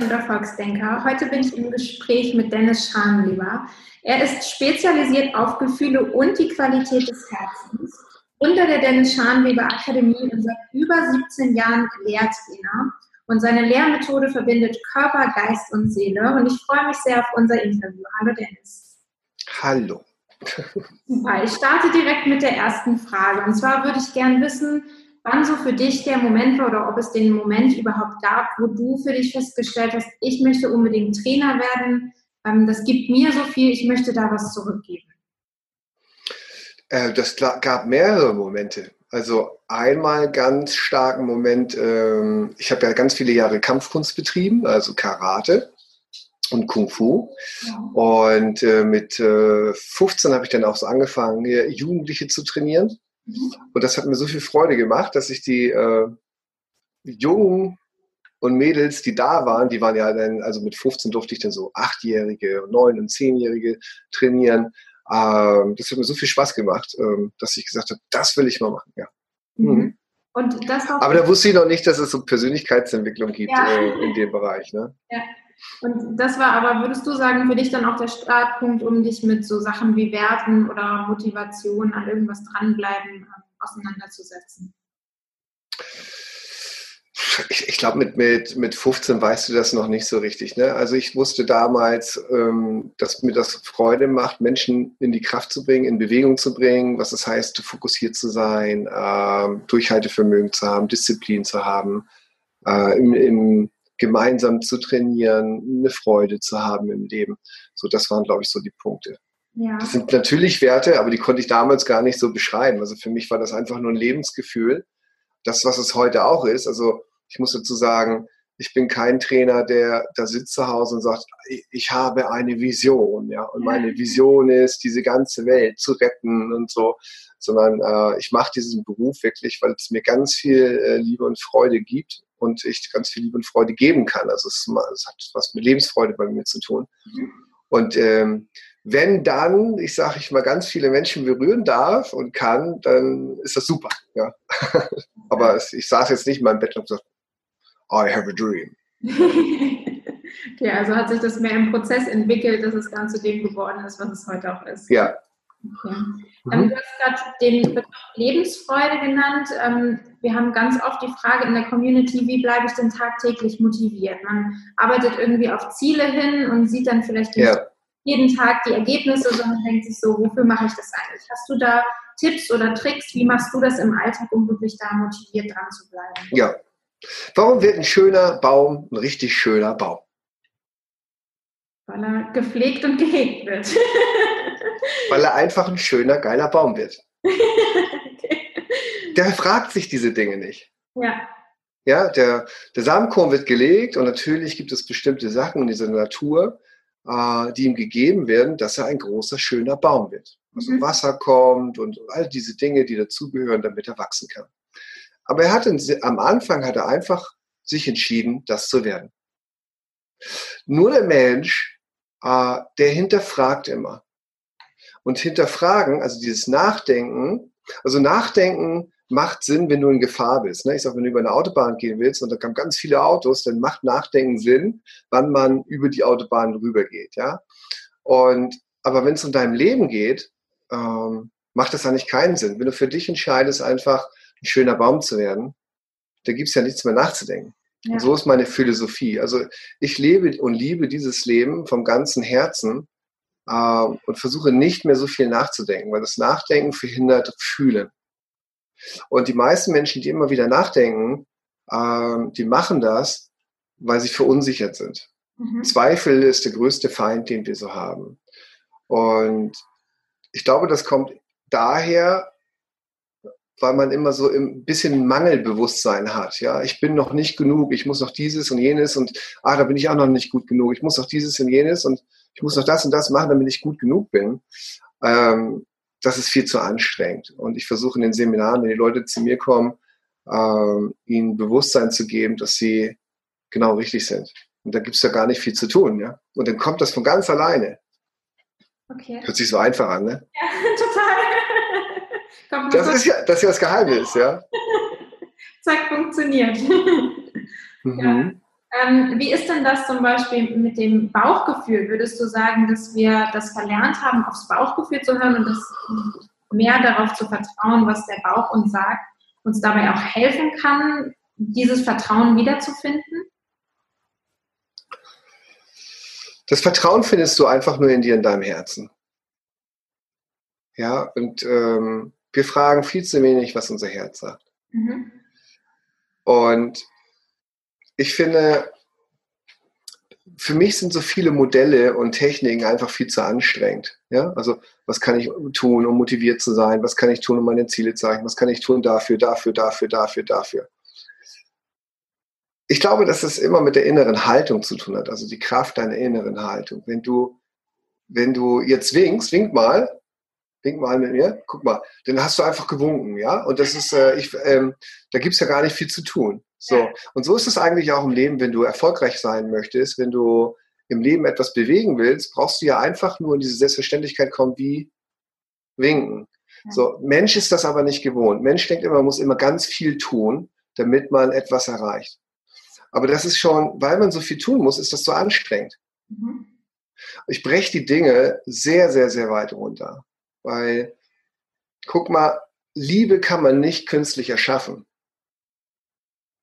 Freundin und Erfolgsdenker. Heute bin ich im Gespräch mit Dennis Scharnleber. Er ist spezialisiert auf Gefühle und die Qualität des Herzens. Unter der Dennis Scharnweber Akademie und seit über 17 Jahren Lehrtrainer. Und seine Lehrmethode verbindet Körper, Geist und Seele. Und ich freue mich sehr auf unser Interview. Hallo Dennis. Hallo. Super. Ich starte direkt mit der ersten Frage. Und zwar würde ich gerne wissen, wann so für dich der Moment war oder ob es den Moment überhaupt gab, wo du für dich festgestellt hast, ich möchte unbedingt Trainer werden, ähm, das gibt mir so viel, ich möchte da was zurückgeben. Äh, das gab mehrere Momente. Also einmal ganz starken Moment, ähm, ich habe ja ganz viele Jahre Kampfkunst betrieben, also Karate und Kung Fu. Ja. Und äh, mit 15 habe ich dann auch so angefangen, Jugendliche zu trainieren. Und das hat mir so viel Freude gemacht, dass ich die äh, Jungen und Mädels, die da waren, die waren ja dann, also mit 15 durfte ich dann so Achtjährige, Neun- und Zehnjährige trainieren. Ähm, das hat mir so viel Spaß gemacht, ähm, dass ich gesagt habe, das will ich mal machen, ja. Mhm. mhm. Aber da wusste ich noch nicht, dass es so Persönlichkeitsentwicklung gibt ja. äh, in dem Bereich. Ne? Ja. Und das war aber, würdest du sagen, für dich dann auch der Startpunkt, um dich mit so Sachen wie Werten oder Motivation an irgendwas dranbleiben ähm, auseinanderzusetzen? Ich, ich glaube, mit, mit, mit 15 weißt du das noch nicht so richtig. Ne? Also ich wusste damals, ähm, dass mir das Freude macht, Menschen in die Kraft zu bringen, in Bewegung zu bringen, was es heißt, fokussiert zu sein, ähm, Durchhaltevermögen zu haben, Disziplin zu haben, äh, im, im gemeinsam zu trainieren, eine Freude zu haben im Leben. So, das waren, glaube ich, so die Punkte. Ja. Das sind natürlich Werte, aber die konnte ich damals gar nicht so beschreiben. Also für mich war das einfach nur ein Lebensgefühl. Das, was es heute auch ist. Also ich muss dazu sagen, ich bin kein Trainer, der da sitzt zu Hause und sagt, ich habe eine Vision, ja, und meine Vision ist, diese ganze Welt zu retten und so, sondern äh, ich mache diesen Beruf wirklich, weil es mir ganz viel äh, Liebe und Freude gibt und ich ganz viel Liebe und Freude geben kann. Also es, es hat was mit Lebensfreude bei mir zu tun. Mhm. Und ähm, wenn dann, ich sage ich mal, ganz viele Menschen berühren darf und kann, dann ist das super. Ja. Aber es, ich saß jetzt nicht in meinem Bett und gesagt, I have a dream. okay, also hat sich das mehr im Prozess entwickelt, dass es dann zu dem geworden ist, was es heute auch ist. Ja. Okay. Mhm. Ähm, du hast gerade den Begriff Lebensfreude genannt. Ähm, wir haben ganz oft die Frage in der Community, wie bleibe ich denn tagtäglich motiviert? Man arbeitet irgendwie auf Ziele hin und sieht dann vielleicht nicht ja. jeden Tag die Ergebnisse, sondern denkt sich so, wofür mache ich das eigentlich? Hast du da Tipps oder Tricks? Wie machst du das im Alltag, um wirklich da motiviert dran zu bleiben? Ja. Warum wird ein schöner Baum ein richtig schöner Baum? Weil er gepflegt und gehegt wird. Weil er einfach ein schöner, geiler Baum wird. der fragt sich diese Dinge nicht. Ja. Ja, der, der Samenkorn wird gelegt und natürlich gibt es bestimmte Sachen in dieser Natur, äh, die ihm gegeben werden, dass er ein großer, schöner Baum wird. Also mhm. Wasser kommt und all diese Dinge, die dazugehören, damit er wachsen kann. Aber er hat am Anfang hat er einfach sich entschieden, das zu werden. Nur der Mensch, äh, der hinterfragt immer. Und hinterfragen, also dieses Nachdenken, also Nachdenken macht Sinn, wenn du in Gefahr bist. Ne? Ich sage, wenn du über eine Autobahn gehen willst und da kommen ganz viele Autos, dann macht Nachdenken Sinn, wann man über die Autobahn rübergeht. Ja? Und, aber wenn es um dein Leben geht, ähm, macht das eigentlich keinen Sinn. Wenn du für dich entscheidest, einfach ein schöner Baum zu werden, da gibt es ja nichts mehr nachzudenken. Ja. Und so ist meine Philosophie. Also ich lebe und liebe dieses Leben vom ganzen Herzen äh, und versuche nicht mehr so viel nachzudenken, weil das Nachdenken verhindert Fühlen. Und die meisten Menschen, die immer wieder nachdenken, ähm, die machen das, weil sie verunsichert sind. Mhm. Zweifel ist der größte Feind, den wir so haben. Und ich glaube, das kommt daher, weil man immer so ein bisschen Mangelbewusstsein hat. Ja, ich bin noch nicht genug, ich muss noch dieses und jenes und ah, da bin ich auch noch nicht gut genug. Ich muss noch dieses und jenes und ich muss noch das und das machen, damit ich gut genug bin. Ähm, das ist viel zu anstrengend. Und ich versuche in den Seminaren, wenn die Leute zu mir kommen, ähm, ihnen Bewusstsein zu geben, dass sie genau richtig sind. Und da gibt es ja gar nicht viel zu tun, ja. Und dann kommt das von ganz alleine. Okay. Hört sich so einfach an, ne? Ja, total. das, ist ja, das ist ja das Geheimnis, ja. Zack, funktioniert. Mhm. Ja. Ähm, wie ist denn das zum Beispiel mit dem Bauchgefühl? Würdest du sagen, dass wir das verlernt haben, aufs Bauchgefühl zu hören und das mehr darauf zu vertrauen, was der Bauch uns sagt, uns dabei auch helfen kann, dieses Vertrauen wiederzufinden? Das Vertrauen findest du einfach nur in dir, in deinem Herzen. Ja, und ähm, wir fragen viel zu wenig, was unser Herz sagt. Mhm. Und ich finde, für mich sind so viele Modelle und Techniken einfach viel zu anstrengend. Ja, also was kann ich tun, um motiviert zu sein? Was kann ich tun, um meine Ziele zu erreichen? Was kann ich tun dafür, dafür, dafür, dafür, dafür? ich glaube, dass es immer mit der inneren Haltung zu tun hat, also die Kraft deiner inneren Haltung. Wenn du, wenn du jetzt winkst, wink mal, wink mal mit mir, guck mal, dann hast du einfach gewunken, ja. Und das ist, äh, ich, ähm, da gibt's ja gar nicht viel zu tun. So und so ist es eigentlich auch im Leben, wenn du erfolgreich sein möchtest, wenn du im Leben etwas bewegen willst, brauchst du ja einfach nur in diese Selbstverständlichkeit kommen wie winken. So Mensch ist das aber nicht gewohnt. Mensch denkt immer, man muss immer ganz viel tun, damit man etwas erreicht. Aber das ist schon, weil man so viel tun muss, ist das so anstrengend. Mhm. Ich breche die Dinge sehr, sehr, sehr weit runter. Weil, guck mal, Liebe kann man nicht künstlich erschaffen.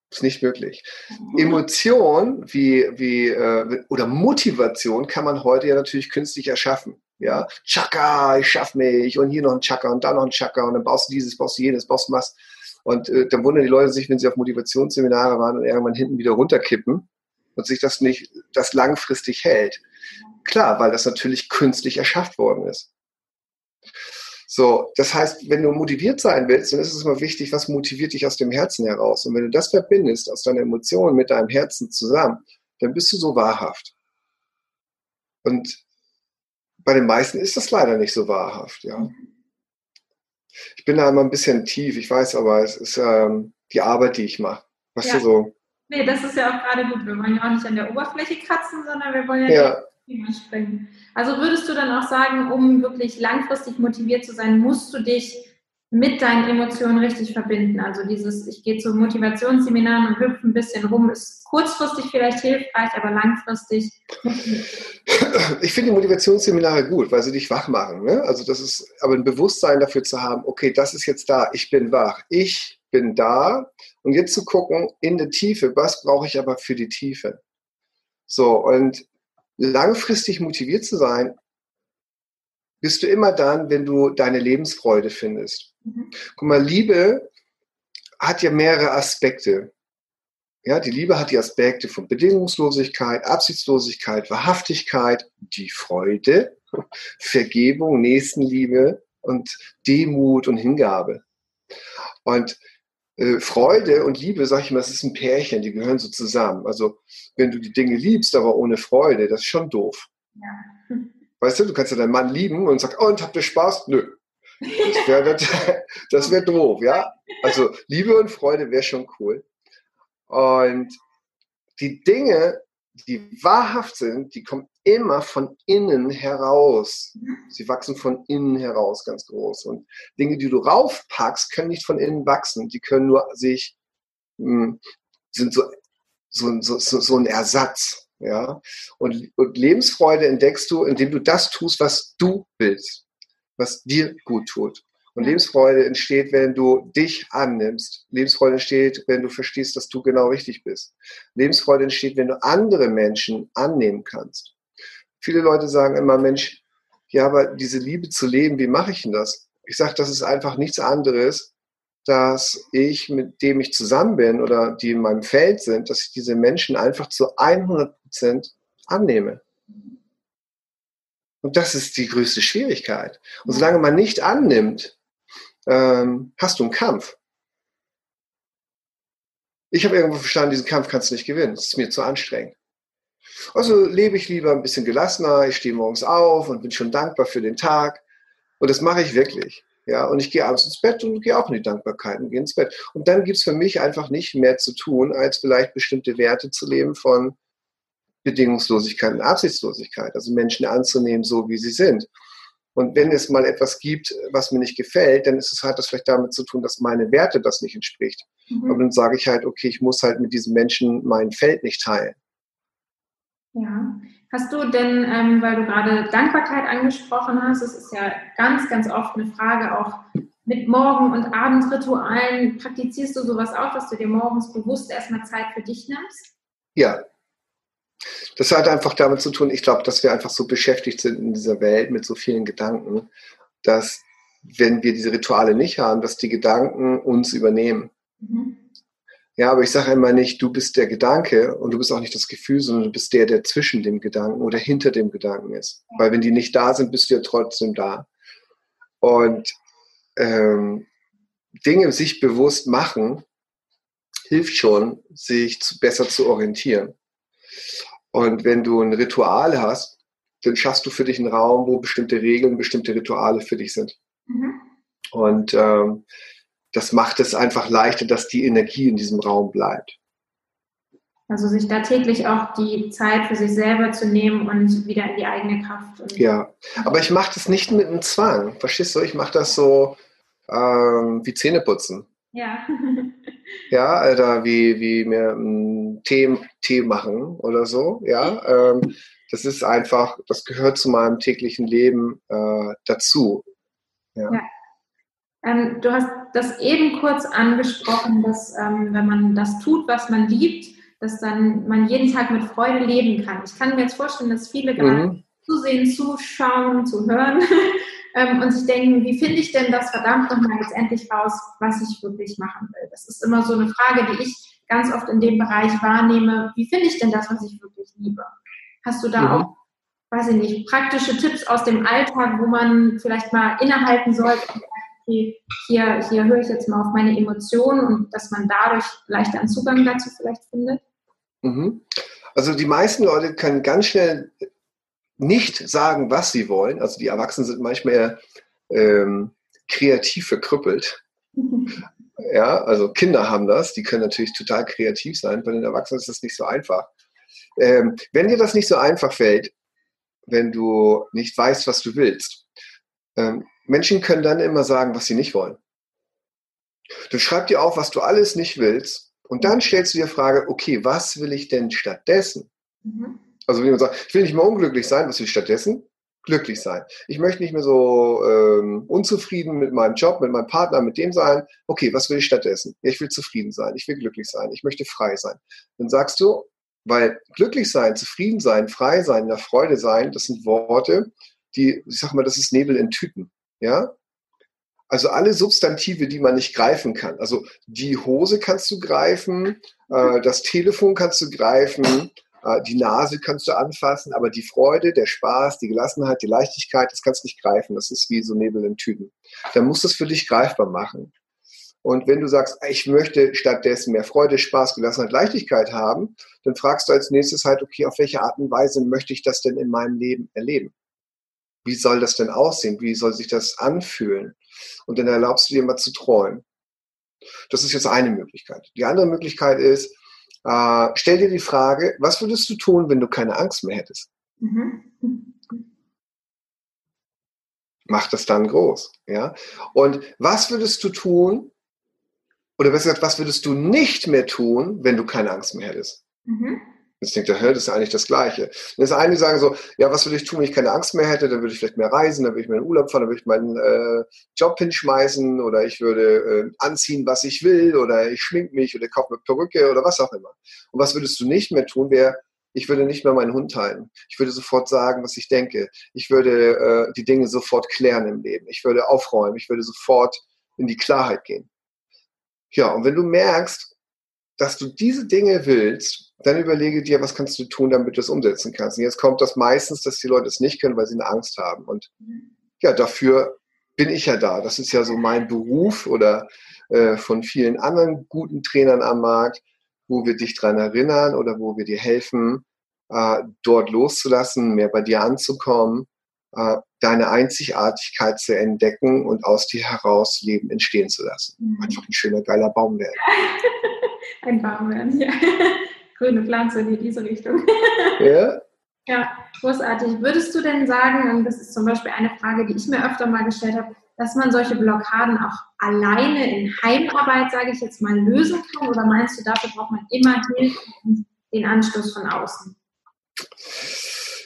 Ist nicht möglich. Mhm. Emotion wie, wie, äh, oder Motivation kann man heute ja natürlich künstlich erschaffen. Ja, Chaka, ich schaff mich und hier noch ein Chaka und da noch ein Chaka und dann baust du dieses, baust du jenes, baust du was. Und äh, dann wundern die Leute sich, wenn sie auf Motivationsseminare waren und irgendwann hinten wieder runterkippen und sich das nicht, das langfristig hält. Klar, weil das natürlich künstlich erschafft worden ist. So, das heißt, wenn du motiviert sein willst, dann ist es immer wichtig, was motiviert dich aus dem Herzen heraus. Und wenn du das verbindest, aus deiner Emotion mit deinem Herzen zusammen, dann bist du so wahrhaft. Und bei den meisten ist das leider nicht so wahrhaft, ja. Ich bin da immer ein bisschen tief, ich weiß, aber es ist ähm, die Arbeit, die ich mache. Weißt ja. du so? Nee, das ist ja auch gerade gut. Wir wollen ja auch nicht an der Oberfläche kratzen, sondern wir wollen ja, ja. Thema springen. Also würdest du dann auch sagen, um wirklich langfristig motiviert zu sein, musst du dich mit deinen Emotionen richtig verbinden. Also dieses, ich gehe zu Motivationsseminaren und hüpfe ein bisschen rum, ist kurzfristig vielleicht hilfreich, aber langfristig. Ich finde Motivationsseminare gut, weil sie dich wach machen. Ne? Also das ist, aber ein Bewusstsein dafür zu haben, okay, das ist jetzt da, ich bin wach, ich bin da. Und jetzt zu gucken, in der Tiefe, was brauche ich aber für die Tiefe? So, und langfristig motiviert zu sein, bist du immer dann, wenn du deine Lebensfreude findest. Mhm. Guck mal, Liebe hat ja mehrere Aspekte. Ja, die Liebe hat die Aspekte von Bedingungslosigkeit, Absichtslosigkeit, Wahrhaftigkeit, die Freude, Vergebung, Nächstenliebe und Demut und Hingabe. Und äh, Freude und Liebe, sag ich mal, das ist ein Pärchen, die gehören so zusammen. Also wenn du die Dinge liebst, aber ohne Freude, das ist schon doof. Ja. Weißt du, du kannst ja deinen Mann lieben und sagst, oh, und habt ihr Spaß? Nö. Das wäre das, das wär doof, ja. Also Liebe und Freude wäre schon cool. Und die Dinge, die wahrhaft sind, die kommen immer von innen heraus. Sie wachsen von innen heraus ganz groß. Und Dinge, die du raufpackst, können nicht von innen wachsen. Die können nur sich, hm, sind so, so, so, so ein Ersatz. Ja? Und, und Lebensfreude entdeckst du, indem du das tust, was du willst, was dir gut tut. Und Lebensfreude entsteht, wenn du dich annimmst. Lebensfreude entsteht, wenn du verstehst, dass du genau richtig bist. Lebensfreude entsteht, wenn du andere Menschen annehmen kannst. Viele Leute sagen immer, Mensch, ja, aber diese Liebe zu leben, wie mache ich denn das? Ich sage, das ist einfach nichts anderes, dass ich, mit dem ich zusammen bin oder die in meinem Feld sind, dass ich diese Menschen einfach zu 100 Prozent annehme. Und das ist die größte Schwierigkeit. Und solange man nicht annimmt, ähm, hast du einen Kampf. Ich habe irgendwo verstanden, diesen Kampf kannst du nicht gewinnen. Das ist mir zu anstrengend. Also lebe ich lieber ein bisschen gelassener. Ich stehe morgens auf und bin schon dankbar für den Tag. Und das mache ich wirklich. Ja, und ich gehe abends ins Bett und gehe auch in die Dankbarkeit und gehe ins Bett. Und dann gibt es für mich einfach nicht mehr zu tun, als vielleicht bestimmte Werte zu leben von Bedingungslosigkeit und Absichtslosigkeit. Also Menschen anzunehmen, so wie sie sind. Und wenn es mal etwas gibt, was mir nicht gefällt, dann ist es halt das vielleicht damit zu tun, dass meine Werte das nicht entspricht. Mhm. Und dann sage ich halt, okay, ich muss halt mit diesen Menschen mein Feld nicht teilen. Ja. Hast du denn, ähm, weil du gerade Dankbarkeit angesprochen hast, das ist ja ganz, ganz oft eine Frage auch mit Morgen- und Abendritualen. Praktizierst du sowas auch, dass du dir morgens bewusst erstmal Zeit für dich nimmst? Ja. Das hat einfach damit zu tun, ich glaube, dass wir einfach so beschäftigt sind in dieser Welt mit so vielen Gedanken, dass wenn wir diese Rituale nicht haben, dass die Gedanken uns übernehmen. Mhm. Ja, aber ich sage immer nicht, du bist der Gedanke und du bist auch nicht das Gefühl, sondern du bist der, der zwischen dem Gedanken oder hinter dem Gedanken ist. Weil wenn die nicht da sind, bist du ja trotzdem da. Und ähm, Dinge sich bewusst machen, hilft schon, sich besser zu orientieren. Und wenn du ein Ritual hast, dann schaffst du für dich einen Raum, wo bestimmte Regeln, bestimmte Rituale für dich sind. Mhm. Und ähm, das macht es einfach leichter, dass die Energie in diesem Raum bleibt. Also sich da täglich auch die Zeit für sich selber zu nehmen und wieder in die eigene Kraft. ja, aber ich mache das nicht mit einem Zwang. Verstehst du? Ich mache das so ähm, wie Zähneputzen. Ja. ja, oder wie, wie mir einen Tee, Tee machen oder so. Ja, ähm, das ist einfach, das gehört zu meinem täglichen Leben äh, dazu. Ja. ja. Ähm, du hast das eben kurz angesprochen, dass ähm, wenn man das tut, was man liebt, dass dann man jeden Tag mit Freude leben kann. Ich kann mir jetzt vorstellen, dass viele mhm. gerade zusehen, zuschauen, zu hören ähm, und sich denken, wie finde ich denn das verdammt nochmal jetzt endlich raus, was ich wirklich machen will. Das ist immer so eine Frage, die ich ganz oft in dem Bereich wahrnehme. Wie finde ich denn das, was ich wirklich liebe? Hast du da mhm. auch, weiß ich nicht, praktische Tipps aus dem Alltag, wo man vielleicht mal innehalten sollte okay, hier, hier höre ich jetzt mal auf meine Emotionen und dass man dadurch leichter einen Zugang dazu vielleicht findet? Mhm. Also die meisten Leute können ganz schnell nicht sagen, was sie wollen. Also die Erwachsenen sind manchmal ähm, kreativ verkrüppelt. Ja, also Kinder haben das, die können natürlich total kreativ sein. Bei den Erwachsenen ist das nicht so einfach. Ähm, wenn dir das nicht so einfach fällt, wenn du nicht weißt, was du willst, ähm, Menschen können dann immer sagen, was sie nicht wollen. Du schreib dir auf, was du alles nicht willst und dann stellst du dir die Frage, okay, was will ich denn stattdessen? Mhm. Also wenn jemand sagt, ich will nicht mehr unglücklich sein, was will ich stattdessen? Glücklich sein. Ich möchte nicht mehr so ähm, unzufrieden mit meinem Job, mit meinem Partner, mit dem sein. Okay, was will ich stattdessen? Ja, ich will zufrieden sein, ich will glücklich sein, ich möchte frei sein. Dann sagst du, weil glücklich sein, zufrieden sein, frei sein, in der Freude sein, das sind Worte, die, ich sag mal, das ist Nebel in Tüten. Ja? Also alle Substantive, die man nicht greifen kann. Also die Hose kannst du greifen, äh, das Telefon kannst du greifen, äh, die Nase kannst du anfassen, aber die Freude, der Spaß, die Gelassenheit, die Leichtigkeit, das kannst du nicht greifen. Das ist wie so Nebel in Tüten. Dann musst du es für dich greifbar machen. Und wenn du sagst, ich möchte stattdessen mehr Freude, Spaß, Gelassenheit, Leichtigkeit haben, dann fragst du als nächstes halt, okay, auf welche Art und Weise möchte ich das denn in meinem Leben erleben? Wie soll das denn aussehen? Wie soll sich das anfühlen? Und dann erlaubst du dir mal zu träumen. Das ist jetzt eine Möglichkeit. Die andere Möglichkeit ist, äh, stell dir die Frage, was würdest du tun, wenn du keine Angst mehr hättest? Mhm. Mach das dann groß. Ja? Und was würdest du tun, oder besser gesagt, was würdest du nicht mehr tun, wenn du keine Angst mehr hättest? Mhm. Jetzt denkt er, das ist eigentlich das Gleiche. Und eine, die sagen so, ja, was würde ich tun, wenn ich keine Angst mehr hätte? Dann würde ich vielleicht mehr reisen, dann würde ich mehr in den Urlaub fahren, dann würde ich meinen äh, Job hinschmeißen oder ich würde äh, anziehen, was ich will oder ich schmink mich oder kaufe eine Perücke oder was auch immer. Und was würdest du nicht mehr tun, wäre, ich würde nicht mehr meinen Hund halten. Ich würde sofort sagen, was ich denke. Ich würde äh, die Dinge sofort klären im Leben. Ich würde aufräumen. Ich würde sofort in die Klarheit gehen. Ja, und wenn du merkst, dass du diese Dinge willst, dann überlege dir, was kannst du tun, damit du es umsetzen kannst. Und jetzt kommt das meistens, dass die Leute es nicht können, weil sie eine Angst haben. Und ja, dafür bin ich ja da. Das ist ja so mein Beruf oder äh, von vielen anderen guten Trainern am Markt, wo wir dich dran erinnern oder wo wir dir helfen, äh, dort loszulassen, mehr bei dir anzukommen, äh, deine Einzigartigkeit zu entdecken und aus dir heraus Leben entstehen zu lassen. Mhm. Einfach ein schöner, geiler Baum werden. ein Baum werden, ja. Grüne Pflanze in diese Richtung. Ja. Ja, großartig. Würdest du denn sagen, und das ist zum Beispiel eine Frage, die ich mir öfter mal gestellt habe, dass man solche Blockaden auch alleine in Heimarbeit, sage ich jetzt mal, lösen kann? Oder meinst du, dafür braucht man immer Hilfe und den Anschluss von außen?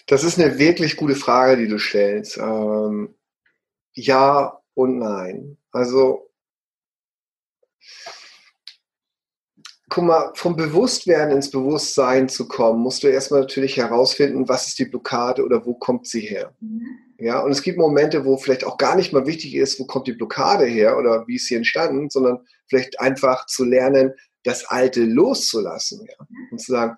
Das ist eine wirklich gute Frage, die du stellst. Ähm, ja und nein. Also, guck mal, vom Bewusstwerden ins Bewusstsein zu kommen, musst du erstmal natürlich herausfinden, was ist die Blockade oder wo kommt sie her. Mhm. Ja, und es gibt Momente, wo vielleicht auch gar nicht mal wichtig ist, wo kommt die Blockade her oder wie ist sie entstanden, sondern vielleicht einfach zu lernen, das Alte loszulassen ja? und zu sagen,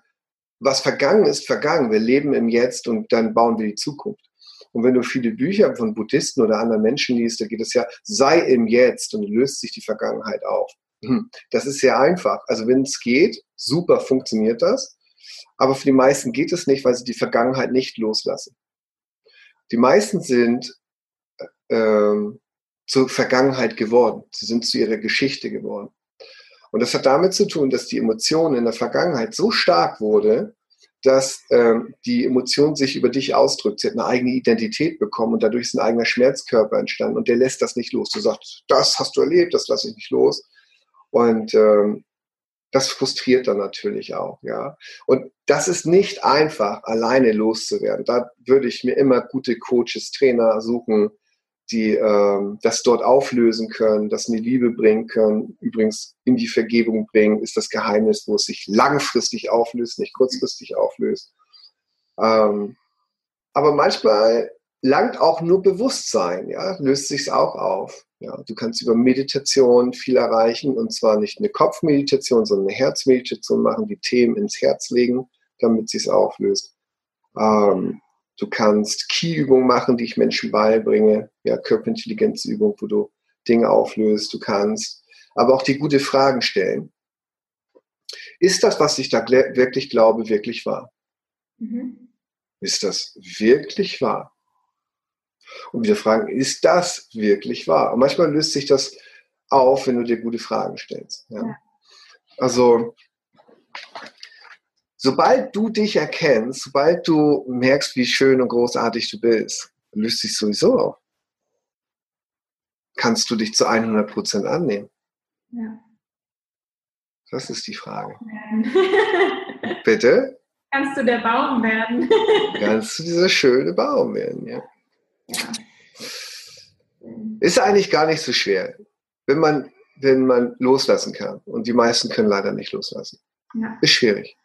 was vergangen ist, vergangen. Wir leben im Jetzt und dann bauen wir die Zukunft. Und wenn du viele Bücher von Buddhisten oder anderen Menschen liest, da geht es ja, sei im Jetzt und löst sich die Vergangenheit auf. Hm, das ist sehr einfach. Also wenn es geht, super funktioniert das. Aber für die meisten geht es nicht, weil sie die Vergangenheit nicht loslassen. Die meisten sind äh, zur Vergangenheit geworden. Sie sind zu ihrer Geschichte geworden. Und das hat damit zu tun, dass die Emotion in der Vergangenheit so stark wurde, dass ähm, die Emotion sich über dich ausdrückt. Sie hat eine eigene Identität bekommen und dadurch ist ein eigener Schmerzkörper entstanden und der lässt das nicht los. Du sagst, das hast du erlebt, das lasse ich nicht los. Und ähm, das frustriert dann natürlich auch, ja. Und das ist nicht einfach, alleine loszuwerden. Da würde ich mir immer gute Coaches, Trainer suchen, die ähm, das dort auflösen können, das in die Liebe bringen können. Übrigens in die Vergebung bringen ist das Geheimnis, wo es sich langfristig auflöst, nicht kurzfristig auflöst. Ähm, aber manchmal langt auch nur Bewusstsein, ja, löst sich auch auf. Ja, du kannst über Meditation viel erreichen und zwar nicht eine Kopfmeditation, sondern eine Herzmeditation machen, die Themen ins Herz legen, damit sie es auflöst. Ähm, du kannst Key-Übungen machen, die ich Menschen beibringe, ja, Körperintelligenzübung, wo du Dinge auflöst. Du kannst aber auch die gute Fragen stellen. Ist das, was ich da wirklich glaube, wirklich wahr? Mhm. Ist das wirklich wahr? Und wieder fragen, ist das wirklich wahr? Und manchmal löst sich das auf, wenn du dir gute Fragen stellst. Ja? Ja. Also, sobald du dich erkennst, sobald du merkst, wie schön und großartig du bist, löst sich sowieso auf. Kannst du dich zu 100 Prozent annehmen? Ja. Das ist die Frage. Bitte? Kannst du der Baum werden? Kannst du dieser schöne Baum werden, ja. Ist eigentlich gar nicht so schwer, wenn man, wenn man loslassen kann. Und die meisten können leider nicht loslassen. Ja. Ist schwierig.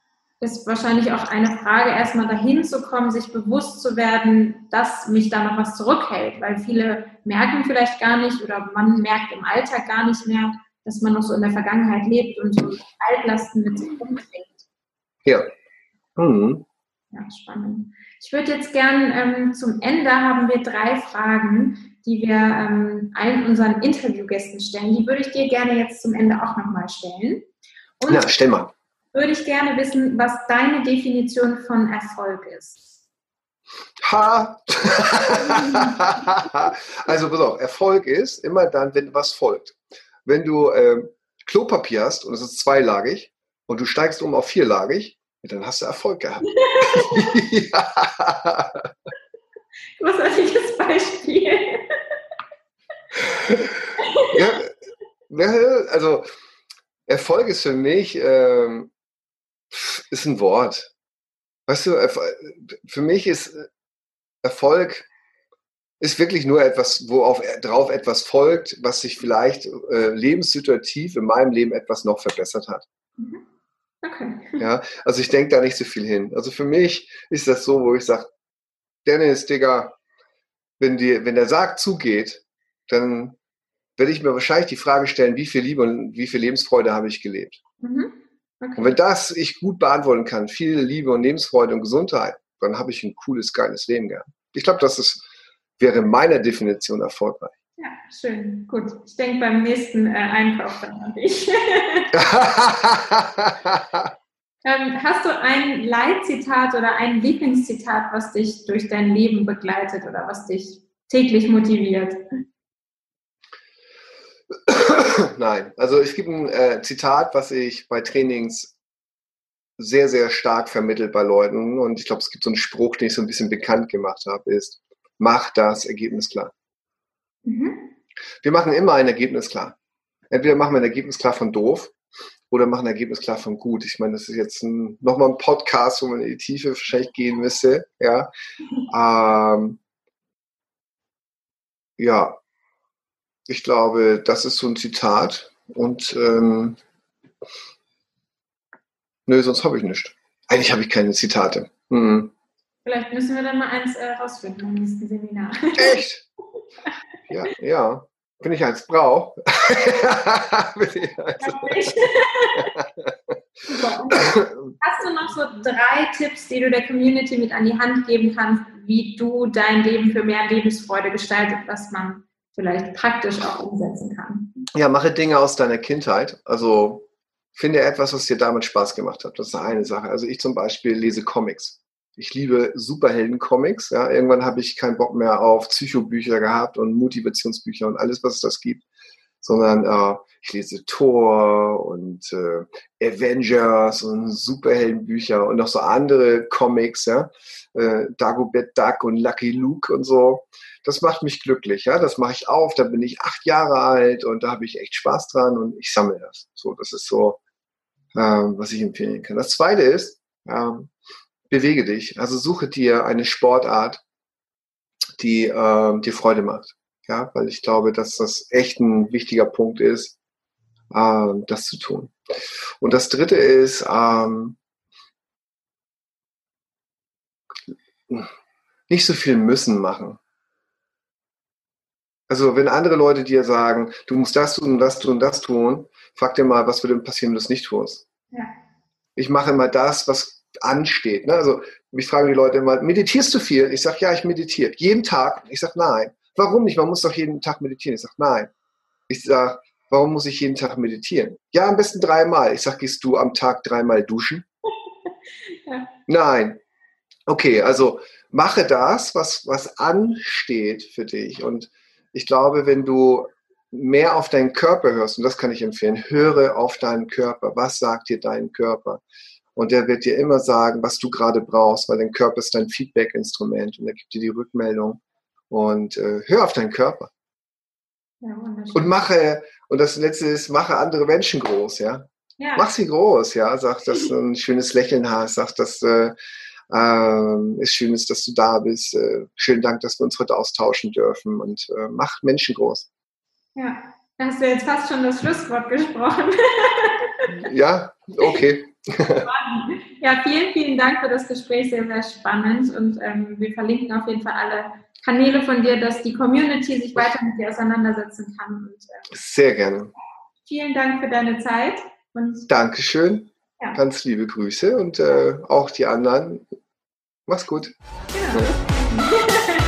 Ist wahrscheinlich auch eine Frage, erstmal dahin zu kommen, sich bewusst zu werden, dass mich da noch was zurückhält. Weil viele merken vielleicht gar nicht oder man merkt im Alltag gar nicht mehr, dass man noch so in der Vergangenheit lebt und so Altlasten mit sich rumträgt. Ja. Mhm. Ja, spannend. Ich würde jetzt gern ähm, zum Ende haben wir drei Fragen, die wir ähm, allen unseren Interviewgästen stellen. Die würde ich dir gerne jetzt zum Ende auch nochmal stellen. Und ja, stell mal. Würde ich gerne wissen, was deine Definition von Erfolg ist. Ha! also pass auf, Erfolg ist immer dann, wenn was folgt. Wenn du ähm, Klopapier hast und es ist zweilagig und du steigst um auf vierlagig, dann hast du Erfolg gehabt. ja. Großartiges Beispiel. ja, also Erfolg ist für mich ähm, ist ein Wort. Weißt du, für mich ist Erfolg ist wirklich nur etwas, wo auf, drauf etwas folgt, was sich vielleicht äh, lebenssituativ in meinem Leben etwas noch verbessert hat. Mhm. Okay. Ja, also ich denke da nicht so viel hin. Also für mich ist das so, wo ich sage, Dennis, Digga, wenn, die, wenn der Sarg zugeht, dann werde ich mir wahrscheinlich die Frage stellen, wie viel Liebe und wie viel Lebensfreude habe ich gelebt. Mhm. Okay. Und wenn das ich gut beantworten kann, viel Liebe und Lebensfreude und Gesundheit, dann habe ich ein cooles, geiles Leben gehabt. Ich glaube, das ist, wäre meiner Definition erfolgreich. Ja, schön. Gut. Ich denke beim nächsten äh, Einkauf dann an dich. ähm, hast du ein Leitzitat oder ein Lieblingszitat, was dich durch dein Leben begleitet oder was dich täglich motiviert? Nein, also es gibt ein äh, Zitat, was ich bei Trainings sehr, sehr stark vermittelt bei Leuten und ich glaube, es gibt so einen Spruch, den ich so ein bisschen bekannt gemacht habe, ist, mach das Ergebnis klar. Mhm. Wir machen immer ein Ergebnis klar. Entweder machen wir ein Ergebnis klar von doof oder machen ein Ergebnis klar von gut. Ich meine, das ist jetzt ein, nochmal ein Podcast, wo man in die Tiefe wahrscheinlich gehen müsste. Ja, ähm, ja. ich glaube, das ist so ein Zitat und ähm, nö, sonst habe ich nichts. Eigentlich habe ich keine Zitate. Hm. Vielleicht müssen wir dann mal eins äh, rausfinden im nächsten Seminar. Echt? Ja, ja. Wenn ich eins brauche. Hast du noch so drei Tipps, die du der Community mit an die Hand geben kannst, wie du dein Leben für mehr Lebensfreude gestaltet, was man vielleicht praktisch auch umsetzen kann? Ja, mache Dinge aus deiner Kindheit. Also finde etwas, was dir damals Spaß gemacht hat. Das ist eine Sache. Also ich zum Beispiel lese Comics. Ich liebe Superhelden-Comics. Ja. Irgendwann habe ich keinen Bock mehr auf Psychobücher gehabt und Motivationsbücher und alles, was es das gibt, sondern äh, ich lese Thor und äh, Avengers und Superheldenbücher und noch so andere Comics, ja. Äh, Dagobert Duck und Lucky Luke und so. Das macht mich glücklich, ja. Das mache ich auf, da bin ich acht Jahre alt und da habe ich echt Spaß dran und ich sammle das. So, das ist so, äh, was ich empfehlen kann. Das zweite ist, ähm, bewege dich. Also suche dir eine Sportart, die äh, dir Freude macht. Ja, weil ich glaube, dass das echt ein wichtiger Punkt ist, äh, das zu tun. Und das dritte ist, ähm, nicht so viel müssen machen. Also wenn andere Leute dir sagen, du musst das tun, das tun, das tun, frag dir mal, was würde passieren, wenn du es nicht tust. Ja. Ich mache immer das, was ansteht. Ne? Also mich fragen die Leute immer, meditierst du viel? Ich sage, ja, ich meditiere. Jeden Tag? Ich sage, nein. Warum nicht? Man muss doch jeden Tag meditieren. Ich sage, nein. Ich sage, warum muss ich jeden Tag meditieren? Ja, am besten dreimal. Ich sage, gehst du am Tag dreimal duschen? ja. Nein. Okay, also mache das, was, was ansteht für dich. Und ich glaube, wenn du mehr auf deinen Körper hörst, und das kann ich empfehlen, höre auf deinen Körper. Was sagt dir dein Körper? Und der wird dir immer sagen, was du gerade brauchst, weil dein Körper ist dein Feedback-Instrument und er gibt dir die Rückmeldung. Und äh, hör auf deinen Körper. Ja, und mache, und das letzte ist, mache andere Menschen groß, ja. ja. Mach sie groß, ja. Sag, dass du ein schönes Lächeln hast, sag, dass äh, äh, es schön ist, dass du da bist. Äh, schönen Dank, dass wir uns heute austauschen dürfen und äh, mach Menschen groß. Ja, da hast du jetzt fast schon das Schlusswort gesprochen. ja, okay. ja, vielen, vielen Dank für das Gespräch, sehr, sehr spannend. Und ähm, wir verlinken auf jeden Fall alle Kanäle von dir, dass die Community sich weiter mit dir auseinandersetzen kann. Und, äh, sehr gerne. Vielen Dank für deine Zeit. Und, Dankeschön. Ja. Ganz liebe Grüße und äh, auch die anderen. Mach's gut. Genau.